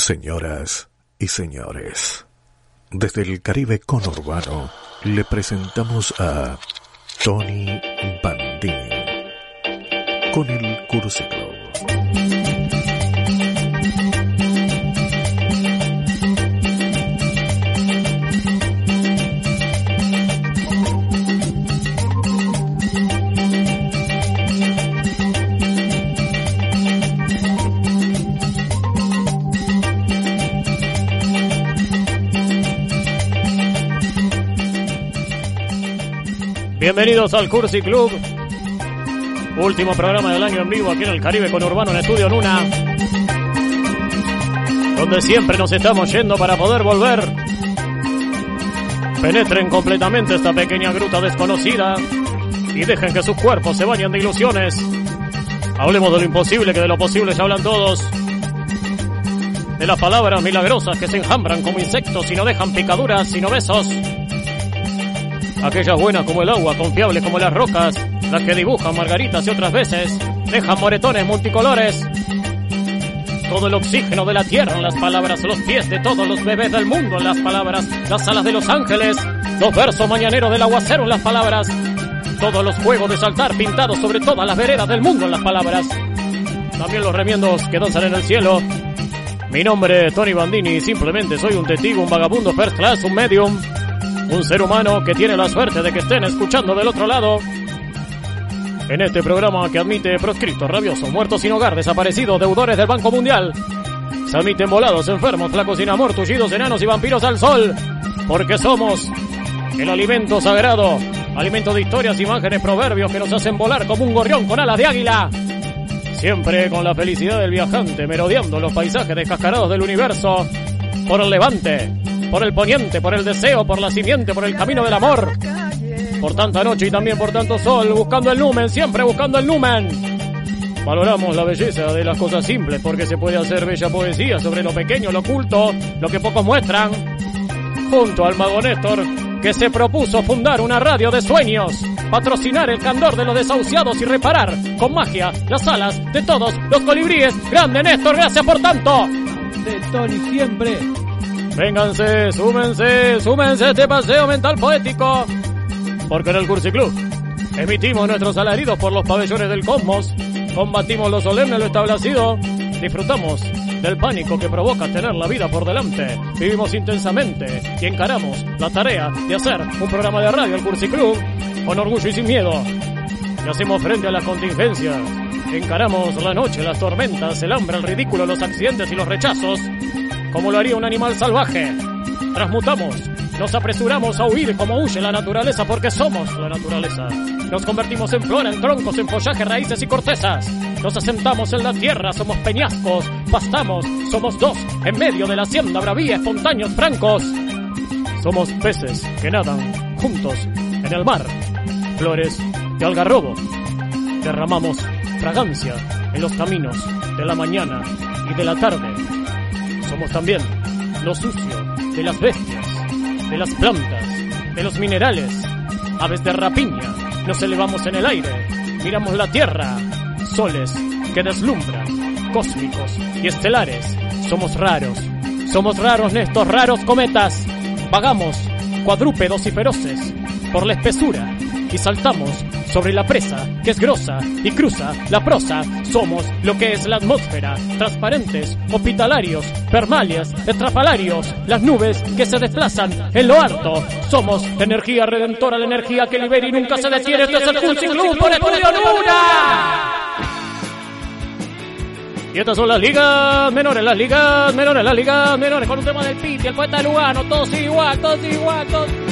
Señoras y señores, desde el Caribe conurbano le presentamos a Tony Bandini con el Cursiclo. Bienvenidos al Cursi Club. Último programa del año en vivo aquí en el Caribe con Urbano en Estudio Luna. Donde siempre nos estamos yendo para poder volver. Penetren completamente esta pequeña gruta desconocida y dejen que sus cuerpos se bañen de ilusiones. Hablemos de lo imposible que de lo posible ya hablan todos. De las palabras milagrosas que se enjambran como insectos y no dejan picaduras sino besos aquellas buenas como el agua, confiables como las rocas, las que dibujan margaritas y otras veces dejan moretones multicolores. Todo el oxígeno de la tierra en las palabras, los pies de todos los bebés del mundo en las palabras, las alas de los ángeles, los versos mañaneros del aguacero en las palabras, todos los juegos de saltar pintados sobre todas las veredas del mundo en las palabras, también los remiendos que danzan en el cielo. Mi nombre es Tony Bandini y simplemente soy un testigo, un vagabundo first class, un medium, un ser humano que tiene la suerte de que estén escuchando del otro lado. En este programa que admite proscritos, rabiosos, muertos sin hogar, desaparecidos, deudores del Banco Mundial. Se admiten volados, enfermos, flacos sin amor, tullidos, enanos y vampiros al sol. Porque somos el alimento sagrado, alimento de historias, imágenes, proverbios que nos hacen volar como un gorrión con alas de águila. Siempre con la felicidad del viajante, merodeando los paisajes descascarados del universo. Por el levante, por el poniente, por el deseo, por la simiente, por el camino del amor. Por tanta noche y también por tanto sol, buscando el numen, siempre buscando el numen. Valoramos la belleza de las cosas simples porque se puede hacer bella poesía sobre lo pequeño, lo oculto, lo que pocos muestran. Junto al mago Néstor, que se propuso fundar una radio de sueños, patrocinar el candor de los desahuciados y reparar con magia las alas de todos los colibríes. Grande Néstor, gracias por tanto. De Tony siempre Vénganse, súmense, súmense a este paseo mental poético. Porque en el Cursi Club emitimos nuestros alaridos por los pabellones del cosmos, combatimos lo solemne, lo establecido, disfrutamos del pánico que provoca tener la vida por delante, vivimos intensamente y encaramos la tarea de hacer un programa de radio, el Cursi Club, con orgullo y sin miedo. Y hacemos frente a las contingencias, encaramos la noche, las tormentas, el hambre, el ridículo, los accidentes y los rechazos como lo haría un animal salvaje. Transmutamos, nos apresuramos a huir como huye la naturaleza porque somos la naturaleza. Nos convertimos en flora, en troncos, en follaje, raíces y cortezas. Nos asentamos en la tierra, somos peñascos, pastamos, somos dos en medio de la hacienda, bravía, espontáneos, francos. Somos peces que nadan juntos en el mar, flores de algarrobo. Derramamos fragancia en los caminos de la mañana y de la tarde somos también lo sucio de las bestias, de las plantas, de los minerales, aves de rapiña. Nos elevamos en el aire, miramos la tierra, soles que deslumbran, cósmicos y estelares. Somos raros, somos raros en estos raros cometas. Vagamos, cuadrúpedos y feroces, por la espesura y saltamos sobre la presa que es grosa y cruza la prosa. Somos lo que es la atmósfera, transparentes, hospitalarios, permalias, estrafalarios, las nubes que se desplazan en lo alto. Somos energía redentora, la energía que libera y nunca se detiene. Este es el Club por Estudio Luna. Y estas son las ligas menores, las ligas menores, las ligas menores, con un tema del Piti, el poeta Lugano, todos igual, todos igual, todos...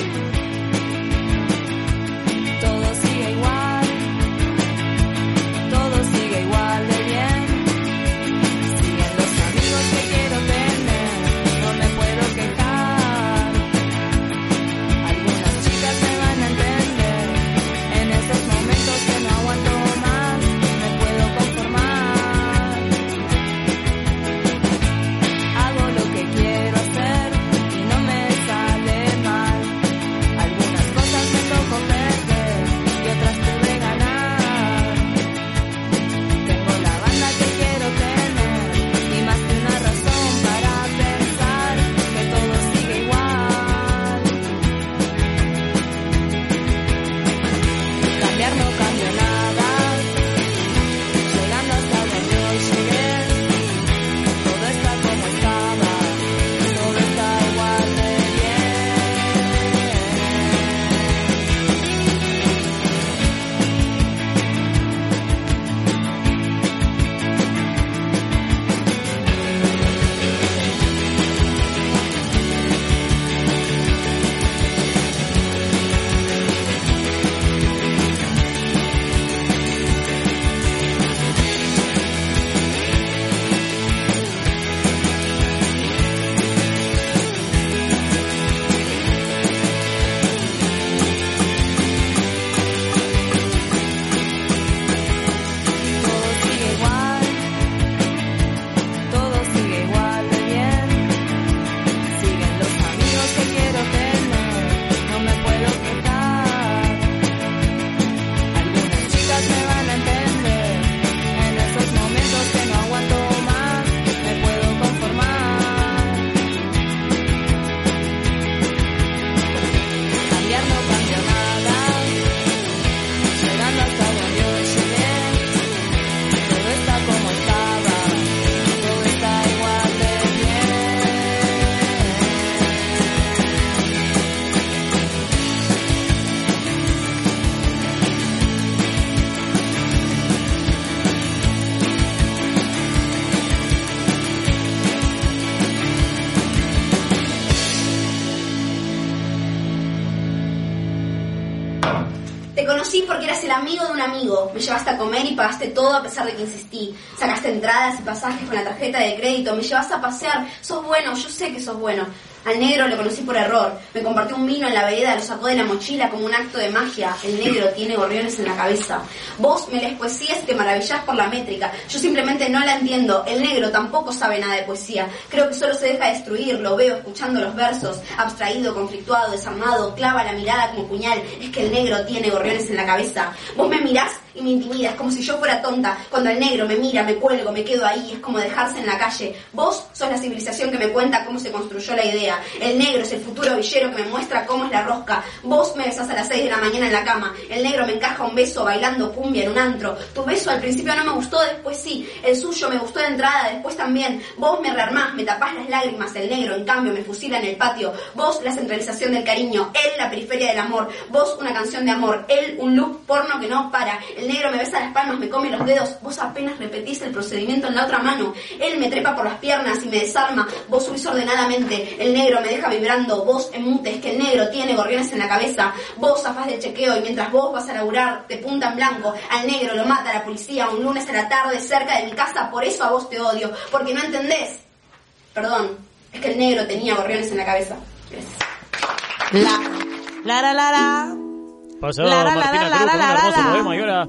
Me llevaste a comer y pagaste todo a pesar de que insistí. Sacaste entradas y pasajes con la tarjeta de crédito. Me llevaste a pasear. Sos bueno, yo sé que sos bueno. Al negro lo conocí por error. Me compartió un vino en la vereda, lo sacó de la mochila como un acto de magia. El negro tiene gorriones en la cabeza. Vos me lees poesías y te maravillás por la métrica. Yo simplemente no la entiendo. El negro tampoco sabe nada de poesía. Creo que solo se deja destruir. Lo veo escuchando los versos. Abstraído, conflictuado, desarmado. Clava la mirada como puñal. Es que el negro tiene gorriones en la cabeza. Vos me mirás y me intimidas como si yo fuera tonta. Cuando el negro me mira, me cuelgo, me quedo ahí. Es como dejarse en la calle. Vos sos la civilización que me cuenta cómo se construyó la idea. El negro es el futuro villero que me muestra cómo es la rosca. Vos me besás a las 6 de la mañana en la cama. El negro me encaja un beso bailando cumbia en un antro. Tu beso al principio no me gustó, después sí. El suyo me gustó de entrada, después también. Vos me rearmás, me tapás las lágrimas. El negro, en cambio, me fusila en el patio. Vos la centralización del cariño. Él la periferia del amor. Vos una canción de amor. Él un loop porno que no para. Negro me besa las palmas, me come los dedos. Vos apenas repetís el procedimiento en la otra mano. Él me trepa por las piernas y me desarma. Vos subís ordenadamente. El negro me deja vibrando. Vos emutes que el negro tiene gorriones en la cabeza. Vos zafás del chequeo y mientras vos vas a laburar de punta en blanco, al negro lo mata la policía un lunes a la tarde cerca de mi casa. Por eso a vos te odio. Porque no entendés. Perdón. Es que el negro tenía gorriones en la cabeza. La, la, la, la. Pasó Pasaba la, la, Martina la, Cruz con un hermoso poema y ahora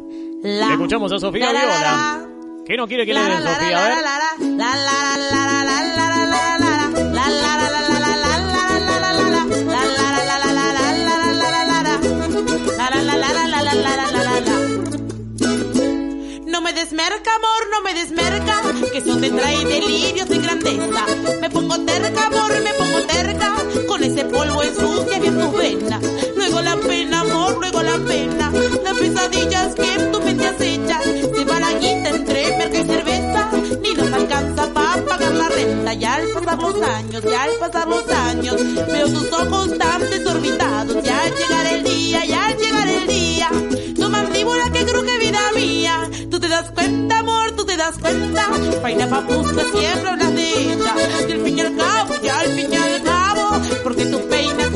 escuchamos a Sofía Viola. ¿Qué no quiere que le den Sofía? A ver. No me desmerca, amor, no me desmerca, que eso te trae delirios de grandeza. Me pongo terca, amor, me pongo terca, con ese polvo ensucia bien tus venas. Pasar los años, y al pasar los años, veo tus ojos tan desorbitados. Y al llegar el día, y al llegar el día, tu mandíbula que cruje vida mía. Tú te das cuenta, amor, tú te das cuenta. Faina papusta siempre hablas de ella. Y al fin y al cabo, y al fin y al cabo, porque tú peinas,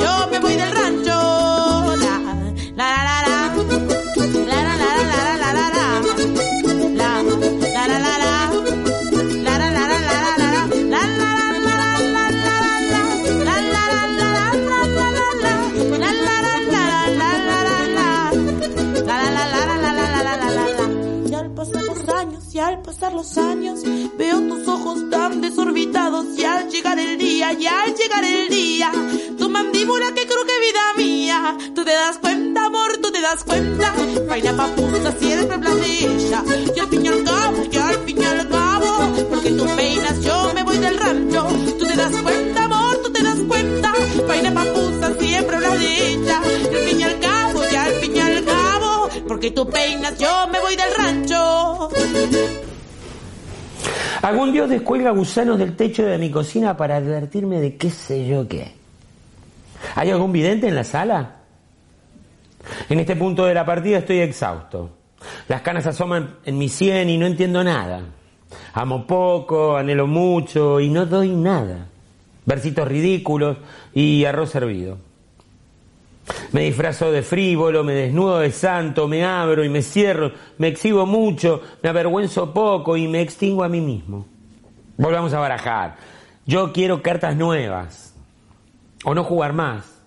dios descuelga gusanos del techo de mi cocina para advertirme de qué sé yo qué. ¿Hay algún vidente en la sala? En este punto de la partida estoy exhausto. Las canas asoman en mi sien y no entiendo nada. Amo poco, anhelo mucho y no doy nada. Versitos ridículos y arroz hervido. Me disfrazo de frívolo, me desnudo de santo, me abro y me cierro, me exhibo mucho, me avergüenzo poco y me extingo a mí mismo. Volvamos a barajar. Yo quiero cartas nuevas. O no jugar más.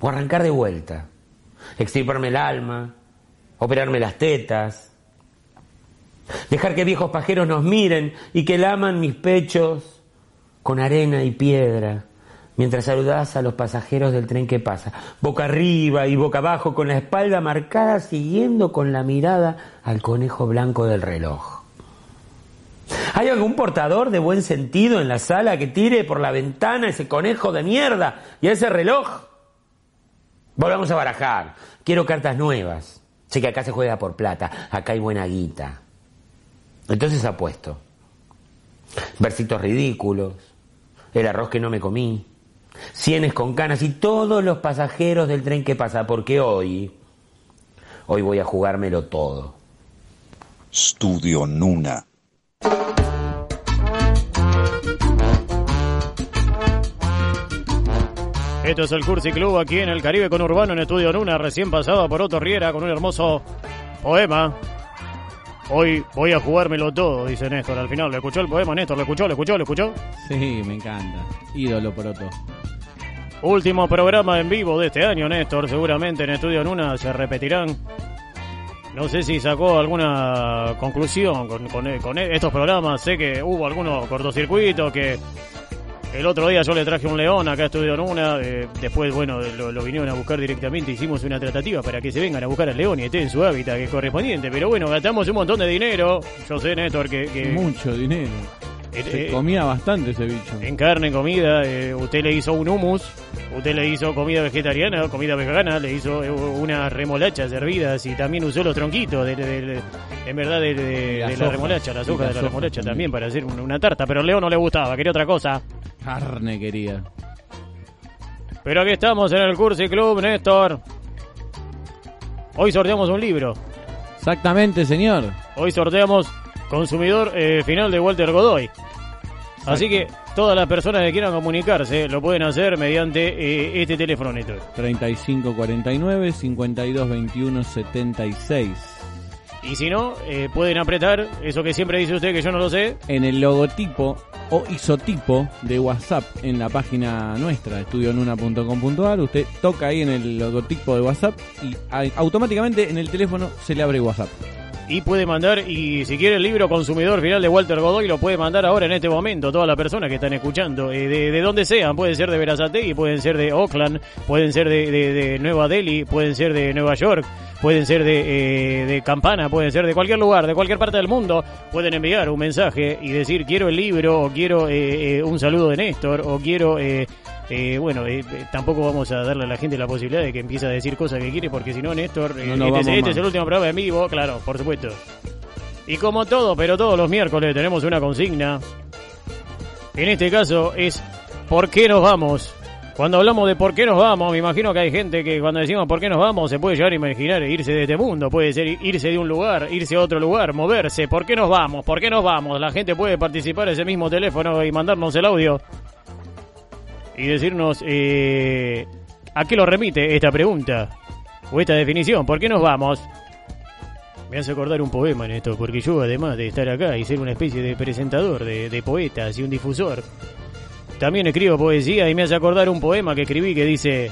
O arrancar de vuelta. Extirparme el alma. Operarme las tetas. Dejar que viejos pajeros nos miren y que laman mis pechos con arena y piedra mientras saludás a los pasajeros del tren que pasa, boca arriba y boca abajo, con la espalda marcada, siguiendo con la mirada al conejo blanco del reloj. ¿Hay algún portador de buen sentido en la sala que tire por la ventana ese conejo de mierda y ese reloj? Volvamos a barajar. Quiero cartas nuevas. Sé que acá se juega por plata, acá hay buena guita. Entonces apuesto. Versitos ridículos, el arroz que no me comí, sienes con canas y todos los pasajeros del tren que pasa, porque hoy, hoy voy a jugármelo todo. Studio Nuna. Esto es el Cursi Club aquí en el Caribe con Urbano en Estudio Luna, recién pasada por Otto Riera con un hermoso poema. Hoy voy a jugármelo todo, dice Néstor. Al final, ¿le escuchó el poema, Néstor? ¿Le escuchó? ¿Le escuchó? ¿Le escuchó? Sí, me encanta. Ídolo Poroto. Último programa en vivo de este año, Néstor. Seguramente en Estudio Luna se repetirán. No sé si sacó alguna conclusión con, con- estos programas. Sé que hubo algunos cortocircuitos que el otro día yo le traje un león acá Estudio Luna. eh, después, bueno, lo, vinieron a buscar directamente. Hicimos una tratativa para que se vengan a buscar al león y esté en su hábitat que es correspondiente. Pero bueno, gastamos un montón de dinero. Yo sé, Néstor, que Mucho dinero. Eh, Se eh, comía bastante ese bicho. en carne, comida, eh, usted le hizo un hummus, usted le hizo comida vegetariana, comida vegana, le hizo unas remolachas hervidas y también usó los tronquitos, de, de- de- en verdad, de, la remolacha, las hojas de la remolacha también. para hacer un- una tarta, pero al Leo no le gustaba, quería otra cosa. Carne quería. Pero aquí estamos en el Cursi Club, Néstor. Hoy sorteamos un libro, Exactamente, señor. hoy sorteamos Consumidor eh, Final de Walter Godoy. Así que todas las personas que quieran comunicarse lo pueden hacer mediante eh, este teléfono, Néstor. 3549 5221 76. Y si no, eh, pueden apretar eso que siempre dice usted que yo no lo sé. En el logotipo o isotipo de WhatsApp en la página nuestra, estudionuna.com.ar, usted toca ahí en el logotipo de WhatsApp y automáticamente en el teléfono se le abre WhatsApp. Y puede mandar, y si quiere el libro Consumidor Final de Walter Godoy, lo puede mandar ahora en este momento. Todas las personas que están escuchando, eh, de, de donde sean, pueden ser de Verazategui, pueden ser de Oakland, pueden ser de, Nueva Delhi, pueden ser de Nueva York, pueden ser de, eh, de Campana, pueden ser de cualquier lugar, de cualquier parte del mundo. Pueden enviar un mensaje y decir quiero el libro, o quiero eh, eh, un saludo de Néstor, o quiero... eh, bueno, eh, eh, tampoco vamos a darle a la gente la posibilidad de que empiece a decir cosas que quiere, porque si no, Néstor, eh, No este, este es el último programa en vivo, claro, por supuesto. Y como todo, pero todos los miércoles tenemos una consigna. En este caso es ¿por qué nos vamos? Cuando hablamos de por qué nos vamos, me imagino que hay gente que cuando decimos por qué nos vamos se puede llegar a imaginar irse de este mundo, puede ser irse de un lugar, irse a otro lugar, moverse. ¿Por qué nos vamos? ¿Por qué nos vamos? La gente puede participar en ese mismo teléfono y mandarnos el audio y decirnos eh, a qué lo remite esta pregunta o esta definición. ¿Por qué nos vamos? Me hace acordar un poema en esto, porque yo además de estar acá y ser una especie de presentador de, de poetas y un difusor, también escribo poesía y me hace acordar un poema que escribí que dice...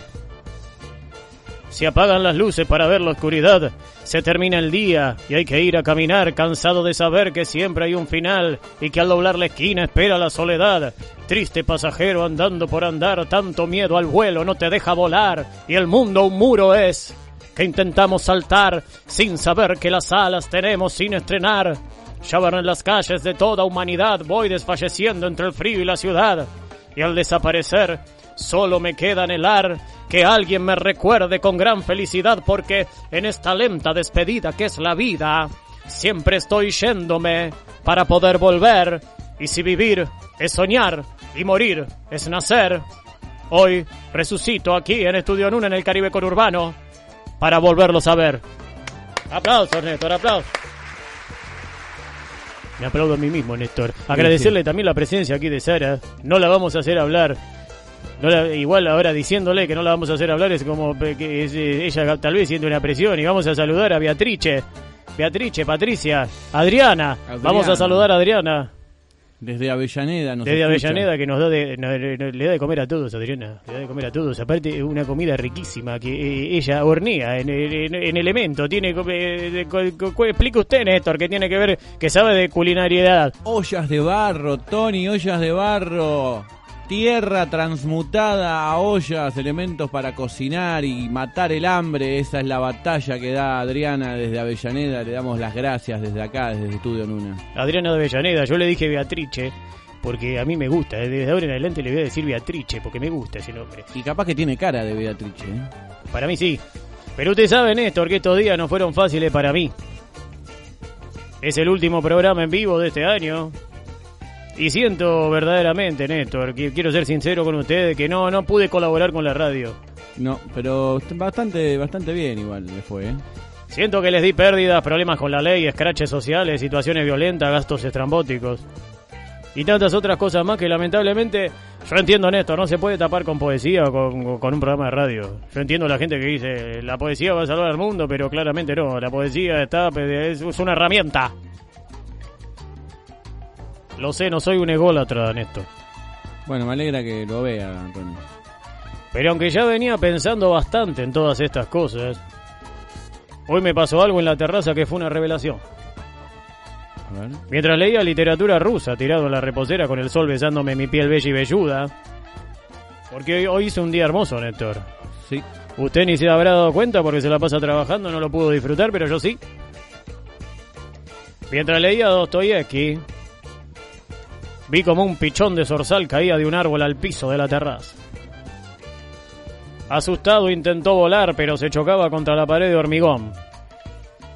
Se apagan las luces para ver la oscuridad, se termina el día y hay que ir a caminar cansado de saber que siempre hay un final y que al doblar la esquina espera la soledad. Triste pasajero andando por andar, tanto miedo al vuelo no te deja volar y el mundo un muro es que intentamos saltar sin saber que las alas tenemos sin estrenar. Ya van en las calles de toda humanidad, voy desfalleciendo entre el frío y la ciudad. Y al desaparecer, solo me queda anhelar que alguien me recuerde con gran felicidad porque en esta lenta despedida que es la vida, siempre estoy yéndome para poder volver. Y si vivir es soñar y morir es nacer, hoy resucito aquí en Estudio Nuna en el Caribe Conurbano para volverlos a ver. Aplausos, Néstor, aplausos. Me aplaudo a mí mismo, Néstor. Agradecerle también la presencia aquí de Sara. No la vamos a hacer hablar. No la- igual ahora diciéndole que no la vamos a hacer hablar es como que es, eh, ella tal vez siente una presión y vamos a saludar a Beatrice. Beatrice, Patricia, Adriana. Adriana. Vamos a saludar a Adriana. Desde Avellaneda nos Desde escucha. Avellaneda que nos da de, no, no, le da de comer a todos, Adriana. Le da de comer a todos. Aparte, una comida riquísima que eh, ella hornea en, en, en elemento. Tiene, eh, explique usted, Néstor, que tiene que ver, que sabe de culinariedad. Ollas de barro, Tony, ollas de barro. Tierra transmutada a ollas, elementos para cocinar y matar el hambre. Esa es la batalla que da Adriana desde Avellaneda. Le damos las gracias desde acá, desde el Estudio Nuna. Adriana de Avellaneda, yo le dije Beatrice, porque a mí me gusta. eh, Desde ahora en adelante le voy a decir Beatrice, porque me gusta ese nombre. Y capaz que tiene cara de Beatrice. ¿eh? Para mí sí. Pero usted sabe, Néstor, que estos días no fueron fáciles para mí. Es el último programa en vivo de este año. Y siento verdaderamente, Néstor, que quiero ser sincero con ustedes, que no, no pude colaborar con la radio. No, pero bastante, bastante bien igual le fue. ¿eh? Siento que les di pérdidas, problemas con la ley, escraches sociales, situaciones violentas, gastos estrambóticos. Y tantas otras cosas más que lamentablemente, yo entiendo Néstor, no se puede tapar con poesía o con, con un programa de radio. Yo entiendo la gente que dice, la poesía va a salvar al mundo, pero claramente no, la poesía está, es, es una herramienta. Lo sé, no soy un ególatra, Néstor. Bueno, me alegra que lo vea, Antonio. Pero aunque ya venía pensando bastante en todas estas cosas, hoy me pasó algo en la terraza que fue una revelación. A ver. Mientras leía literatura rusa tirado en la reposera con el sol besándome mi piel bella y velluda, porque hoy, hoy hice un día hermoso, Néstor. Sí. Usted ni se habrá dado cuenta porque se la pasa trabajando, no lo pudo disfrutar, pero yo sí. Mientras leía Dostoyevsky, vi como un pichón de zorzal caía de un árbol al piso de la terraza. Asustado intentó volar, pero se chocaba contra la pared de hormigón.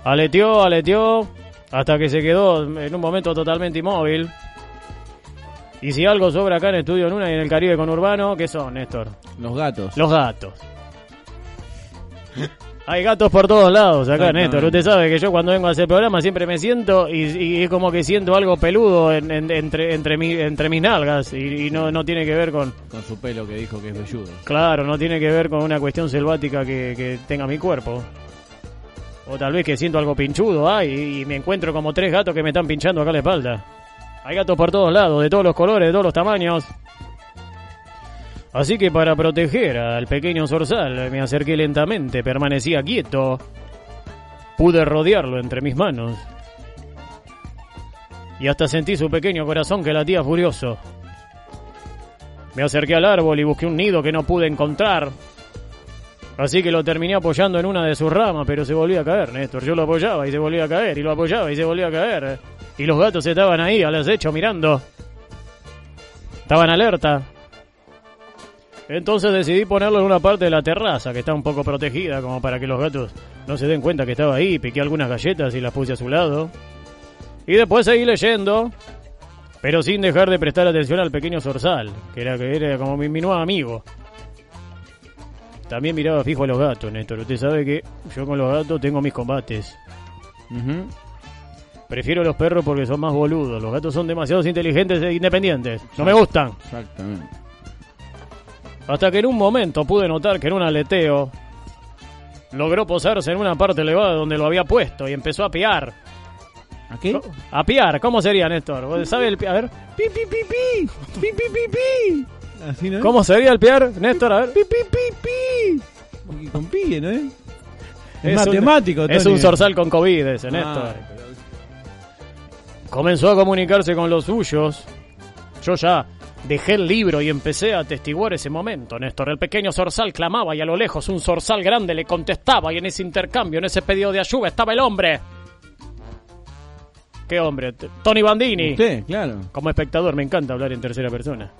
Aleteó, aleteó, hasta que se quedó en un momento totalmente inmóvil. Y si algo sobra acá en Estudio Luna y en el Caribe conurbano, ¿qué son, Néstor? Los gatos. Los gatos. Hay gatos por todos lados acá. Néstor. Usted sabe que yo cuando vengo a hacer programa siempre me siento y, y es como que siento algo peludo en- en- entre, entre, mi- entre mis nalgas y, y no, no tiene que ver con... Con su pelo que dijo que es velludo. Claro, no tiene que ver con una cuestión selvática que, que tenga mi cuerpo. O tal vez que siento algo pinchudo, ay, y me encuentro como tres gatos que me están pinchando acá la espalda. Hay gatos por todos lados, de todos los colores, de todos los tamaños. Así que para proteger al pequeño zorzal me acerqué lentamente, permanecía quieto. Pude rodearlo entre mis manos. Y hasta sentí su pequeño corazón que latía furioso. Me acerqué al árbol y busqué un nido que no pude encontrar. Así que lo terminé apoyando en una de sus ramas, pero se volvía a caer, Néstor. Yo lo apoyaba y se volvía a caer, y lo apoyaba y se volvía a caer. Y los gatos estaban ahí, al acecho, mirando. Estaban alerta. Entonces decidí ponerlo en una parte de la terraza, que está un poco protegida, como para que los gatos no se den cuenta que estaba ahí. Piqué algunas galletas y las puse a su lado. Y después seguí leyendo, pero sin dejar de prestar atención al pequeño zorzal, que era, que era como mi, mi nuevo amigo. También miraba fijo a los gatos, Néstor. Usted sabe que yo con los gatos tengo mis combates. Prefiero los perros porque son más boludos. Los gatos son demasiado inteligentes e independientes. No me gustan. Exactamente. Hasta que en un momento pude notar que en un aleteo logró posarse en una parte elevada donde lo había puesto y empezó a piar. ¿A qué? A piar, ¿cómo sería, Néstor? ¿Vos ¿Sabe el pi- A ver. Pi, pi, pi, pi. Pi, pi, pi, pi. Así no es. ¿Cómo sería el piar, Néstor? A ver. Pi, pi, pi, pi. Y con pi, ¿no es? Es, un- matemático, Es Tony. un zorzal con COVID ese, Néstor. Ay, pero- Comenzó a comunicarse con los suyos. Yo ya dejé el libro y empecé a atestiguar ese momento, Néstor. El pequeño zorzal clamaba y a lo lejos un zorzal grande le contestaba y en ese intercambio, en ese pedido de ayuda estaba el hombre. ¿Qué hombre? Tony Bandini. Usted, claro. Como espectador me encanta hablar en tercera persona.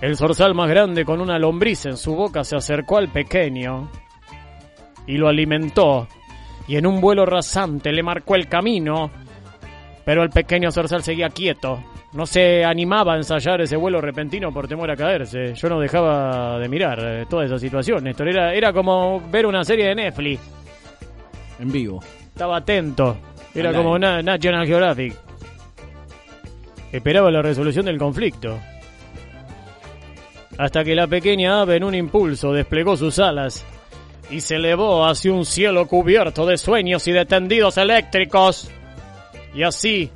El zorzal más grande con una lombriz en su boca se acercó al pequeño y lo alimentó y en un vuelo rasante le marcó el camino, pero el pequeño zorzal seguía quieto. No se animaba a ensayar ese vuelo repentino por temor a caerse. Yo no dejaba de mirar eh, toda esa situación, Néstor. Era, era como ver una serie de Netflix. En vivo. Estaba atento. Era como una National Geographic. Esperaba la resolución del conflicto. Hasta que la pequeña ave en un impulso desplegó sus alas y se elevó hacia un cielo cubierto de sueños y de tendidos eléctricos. Y así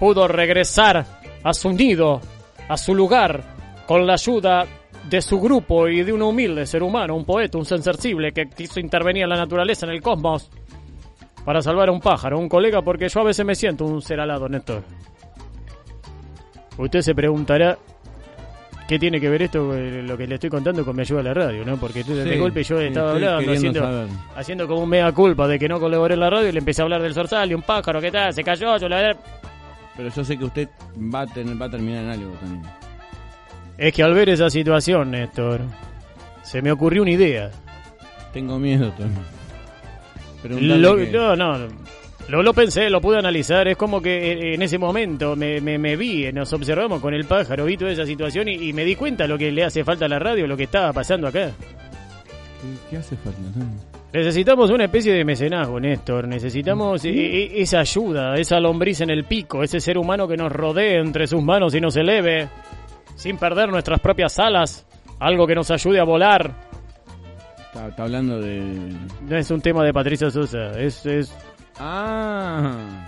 pudo regresar a su nido, a su lugar, con la ayuda de su grupo y de un humilde ser humano, un poeta, un sensible que quiso intervenir en la naturaleza, en el cosmos, para salvar a un pájaro, un colega, porque yo a veces me siento un ser alado, Néstor. Usted se preguntará qué tiene que ver esto, eh, lo que le estoy contando, con mi ayuda a la radio, ¿no? Porque de Sí, golpe yo estaba hablando, haciendo, saber. haciendo como un mea culpa de que no colaboré en la radio y le empecé a hablar del zorzal y un pájaro, ¿qué tal? Se cayó, yo la Pero yo sé que usted va a, tener, va a terminar en algo, Tony. Es que al ver esa situación, Néstor, se me ocurrió una idea. Tengo miedo, Tony. Lo- que- no, no, lo, lo pensé, lo pude analizar. Es como que eh, en ese momento me, me, me vi, nos observamos con el pájaro, vi toda esa situación y, y me di cuenta lo que le hace falta a la radio, lo que estaba pasando acá. ¿Qué, qué hace falta, Tony? Necesitamos una especie de mecenazgo, Néstor. Necesitamos e- e- esa ayuda, esa lombriz en el pico, ese ser humano que nos rodee entre sus manos y nos eleve, sin perder nuestras propias alas. Algo que nos ayude a volar. Está, está hablando de. No es un tema de Patricia Sosa, es, es Ah.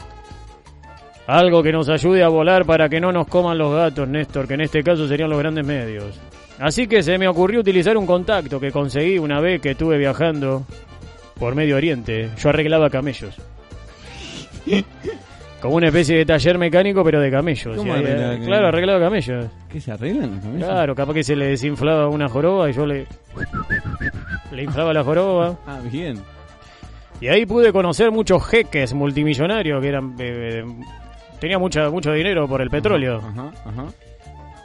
algo que nos ayude a volar para que no nos coman los gatos, Néstor, que en este caso serían los grandes medios. Así que se me ocurrió utilizar un contacto que conseguí una vez que estuve viajando por Medio Oriente. Yo arreglaba camellos. Como una especie de taller mecánico, pero de camellos. ¿Cómo Y ahí, arreglaba eh, camellos? claro, arreglaba camellos. ¿Qué se arreglan los camellos? Claro, capaz que se le desinflaba una joroba y yo le... Le inflaba la joroba. Ah, bien. Y ahí pude conocer muchos jeques multimillonarios que eran... eh, tenía mucha, mucho dinero por el petróleo. Ajá, ajá.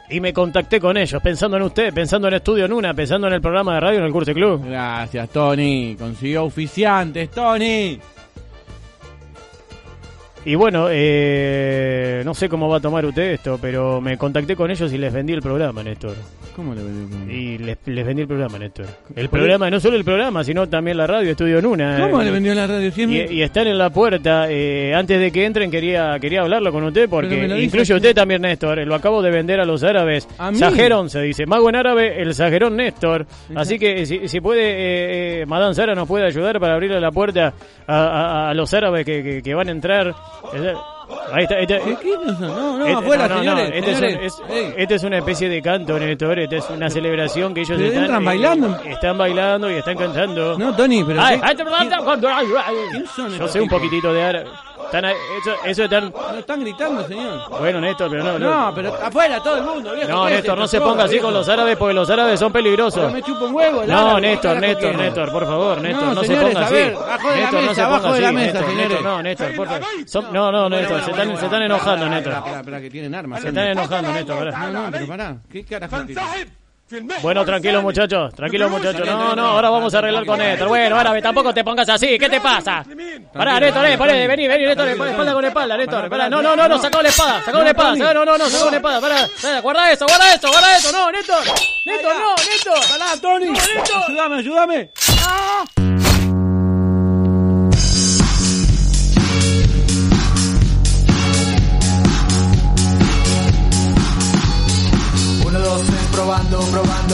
Y me contacté con ellos, pensando en usted, pensando en Estudio Nuna, pensando en el programa de radio en el Curso Club. Gracias, Tony. Consiguió oficiantes, Tony. Y bueno, eh, no sé cómo va a tomar usted esto, pero me contacté con ellos y les vendí el programa, Néstor. ¿Cómo le vendió? Y les, les vendí el programa, Néstor. El programa, no solo el programa, sino también la radio Estudio Nuna. ¿Cómo Eh, le vendió la radio? Y, Siempre. y están en la puerta. eh, antes de que entren quería quería hablarlo con usted porque incluye usted también, Néstor. Lo acabo de vender a los árabes. ¿A mí? Sajerón se dice. Mago en árabe, el Sajerón Néstor. Así que si, si puede, eh, eh, Madame Sara nos puede ayudar para abrirle la puerta a, a- a los árabes que, que- que van a entrar. Ahí está, ahí está. ¿Qué, qué no? No, no, Este- afuera, no, no, señores. este, es, un- señores. es- este es una especie de canto, Néstor. Esta es una celebración que ellos Pero están, entran eh, bailando. están bailando y están cantando. No, Tony, pero. Ay, ¿qué- ay, te- ¿Quién son Yo sé un poquitito de árabe. Están, ahí- eso, eso están. No están gritando, señor. Bueno, Néstor, pero no. No, pero afuera todo el mundo, viejo. No, ¿qué es Néstor, no se ponga así viejo? con los árabes porque los árabes son Pero peligrosos. me chupa un huevo el No, árabe, ¿qué Néstor, Néstor? Néstor, por favor, Néstor, no, se señores, ponga a así. ver, abajo de la Néstor, no mesa, se ponga abajo de así, la mesa, Néstor, señores. Néstor, no, Néstor, por favor. Son- no, no, Néstor, se están, se están enojando, Néstor. Espera, espera, espera, que tienen armas. Se están enojando, Néstor. pará. No, no, pero pará. ¿Qué carajo? Bueno, tranquilos muchachos, tranquilos muchachos. No, no, ahora vamos a arreglar con Néstor. Bueno, árabe, tampoco te pongas así. ¿Qué te pasa? Pará, Néstor, eh, pará, vení, vení, Néstor, espalda con espalda, Néstor. Pará, no, no, no, no, sacó la espada, sacó la espada. sacó- No, no, no, sacó la espada. Pará, guarda eso, guarda eso, guarda eso. No, Néstor, Néstor, no, Néstor. Pará, Tony. Ayúdame, ayúdame.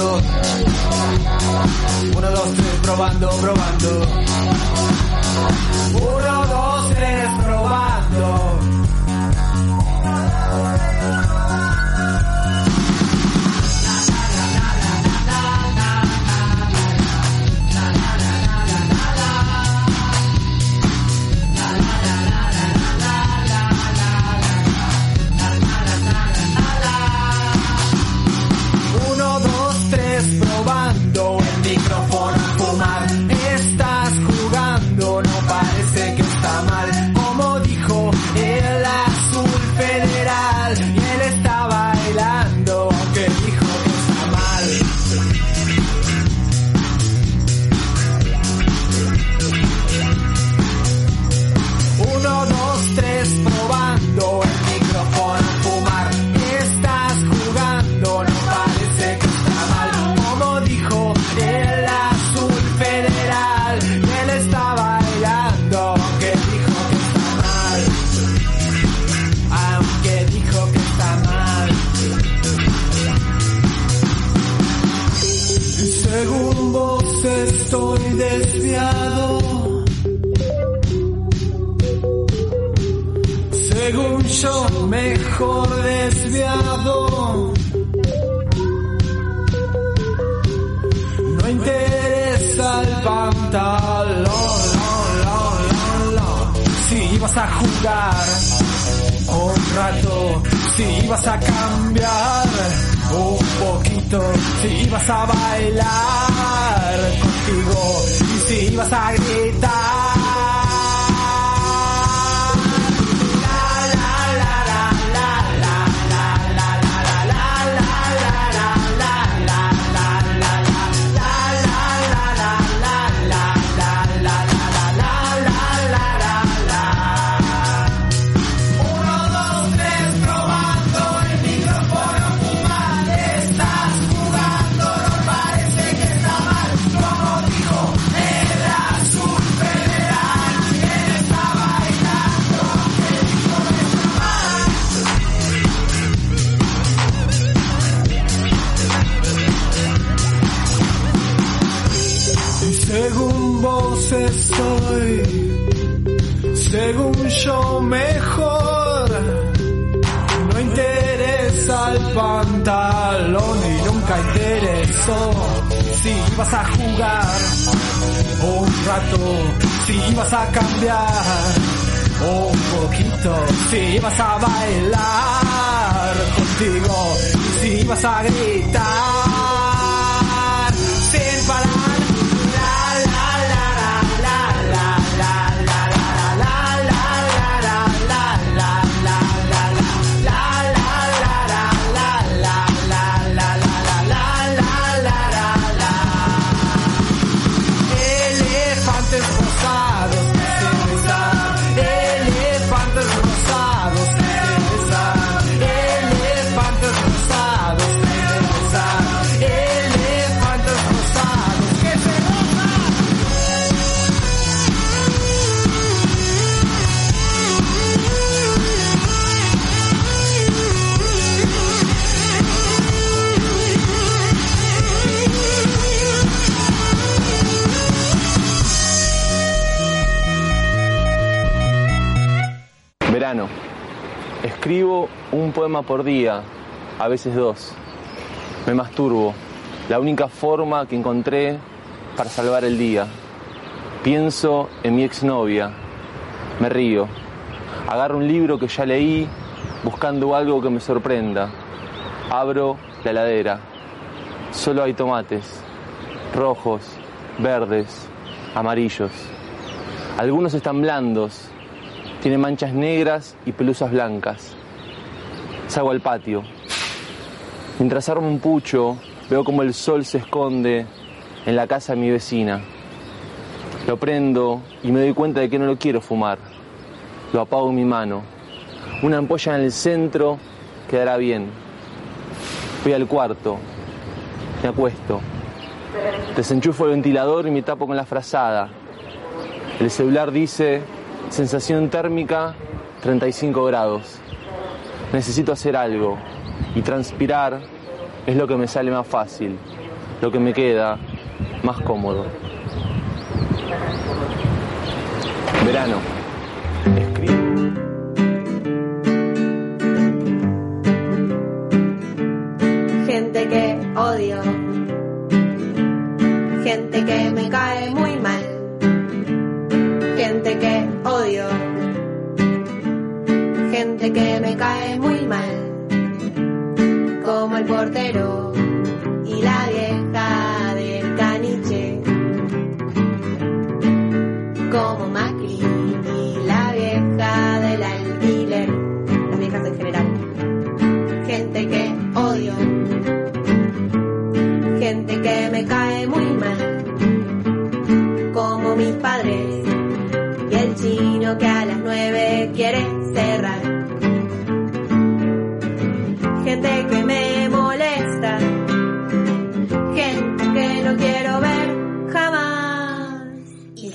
Probando. Uno, dos, tres, probando, probando. Uno, dos, tres, probando. Ibas a gritar. Yo mejor. No interesa el pantalón y nunca interesó si ibas a jugar un rato, si ibas a cambiar un poquito, si ibas a bailar contigo, si ibas a gritar sin parar. Escribo un poema por día, a veces dos. Me masturbo, la única forma que encontré para salvar el día. Pienso en mi exnovia, me río. Agarro un libro que ya leí buscando algo que me sorprenda. Abro la heladera. Solo hay tomates, rojos, verdes, amarillos. Algunos están blandos, tienen manchas negras y pelusas blancas. Salgo al patio. Mientras armo un pucho, veo como el sol se esconde en la casa de mi vecina. Lo prendo y me doy cuenta de que no lo quiero fumar. Lo apago en mi mano. Una ampolla en el centro quedará bien. Voy al cuarto. Me acuesto. Desenchufo el ventilador y me tapo con la frazada. El celular dice sensación térmica 35 grados. Necesito hacer algo y transpirar es lo que me sale más fácil, lo que me queda más cómodo. Verano.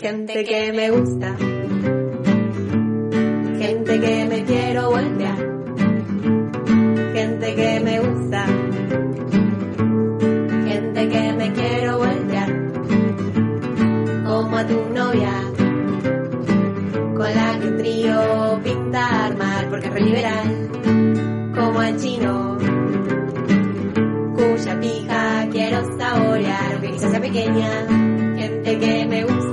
Gente que me gusta, gente que me quiero voltear, gente que me gusta. Gente que me quiero voltear, como a tu novia, con la que trío pinta armar porque es liberal, como al chino, cuya pija quiero saborear, aunque quizás sea pequeña, gente que me gusta,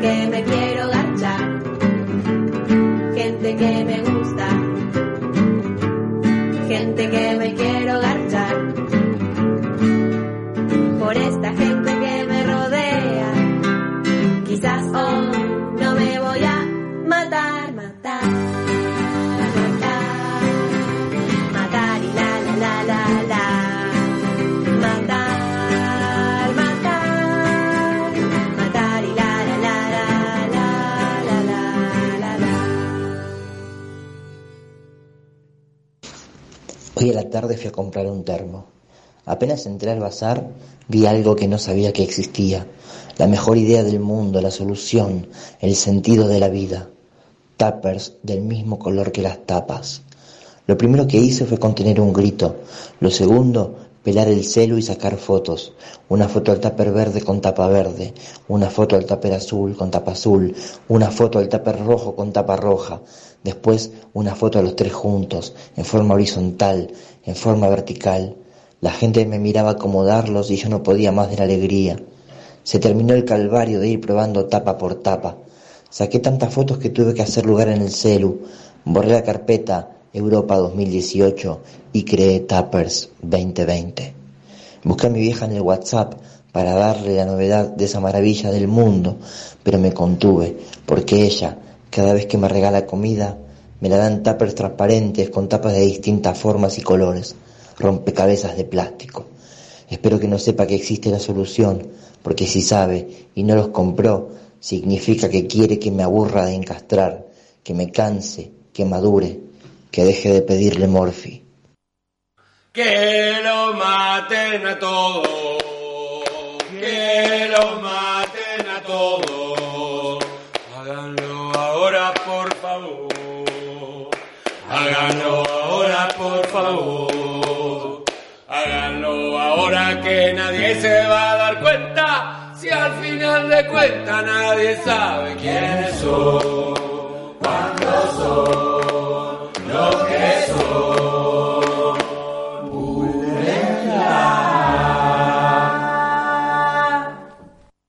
que me quiero garchar, gente que me gusta. Gente que me Hoy a la tarde fui a comprar un termo. Apenas entré al bazar, vi algo que no sabía que existía. La mejor idea del mundo, la solución, el sentido de la vida. Tappers del mismo color que las tapas. Lo primero que hice fue contener un grito. Lo segundo, pelar el celu y sacar fotos. Una foto al tupper verde con tapa verde, una foto al tupper azul con tapa azul, una foto al tupper rojo con tapa roja, después una foto a los tres juntos, en forma horizontal, en forma vertical. La gente me miraba acomodarlos y yo no podía más de la alegría. Se terminó el calvario de ir probando tapa por tapa. Saqué tantas fotos que tuve que hacer lugar en el celu. Borré la carpeta Europa 2018 y creé Tappers 2020. Busqué a mi vieja en el WhatsApp para darle la novedad de esa maravilla del mundo, pero me contuve, porque ella, cada vez que me regala comida, me la dan tuppers transparentes con tapas de distintas formas y colores, rompecabezas de plástico. Espero que no sepa que existe la solución, porque si sabe y no los compró, significa que quiere que me aburra de encastrar, que me canse, que madure, que deje de pedirle morfi. Que lo maten a todos, que lo maten a todos. por favor. Háganlo ahora que nadie se va a dar cuenta, si al final de cuentas nadie sabe quiénes son, cuándo son.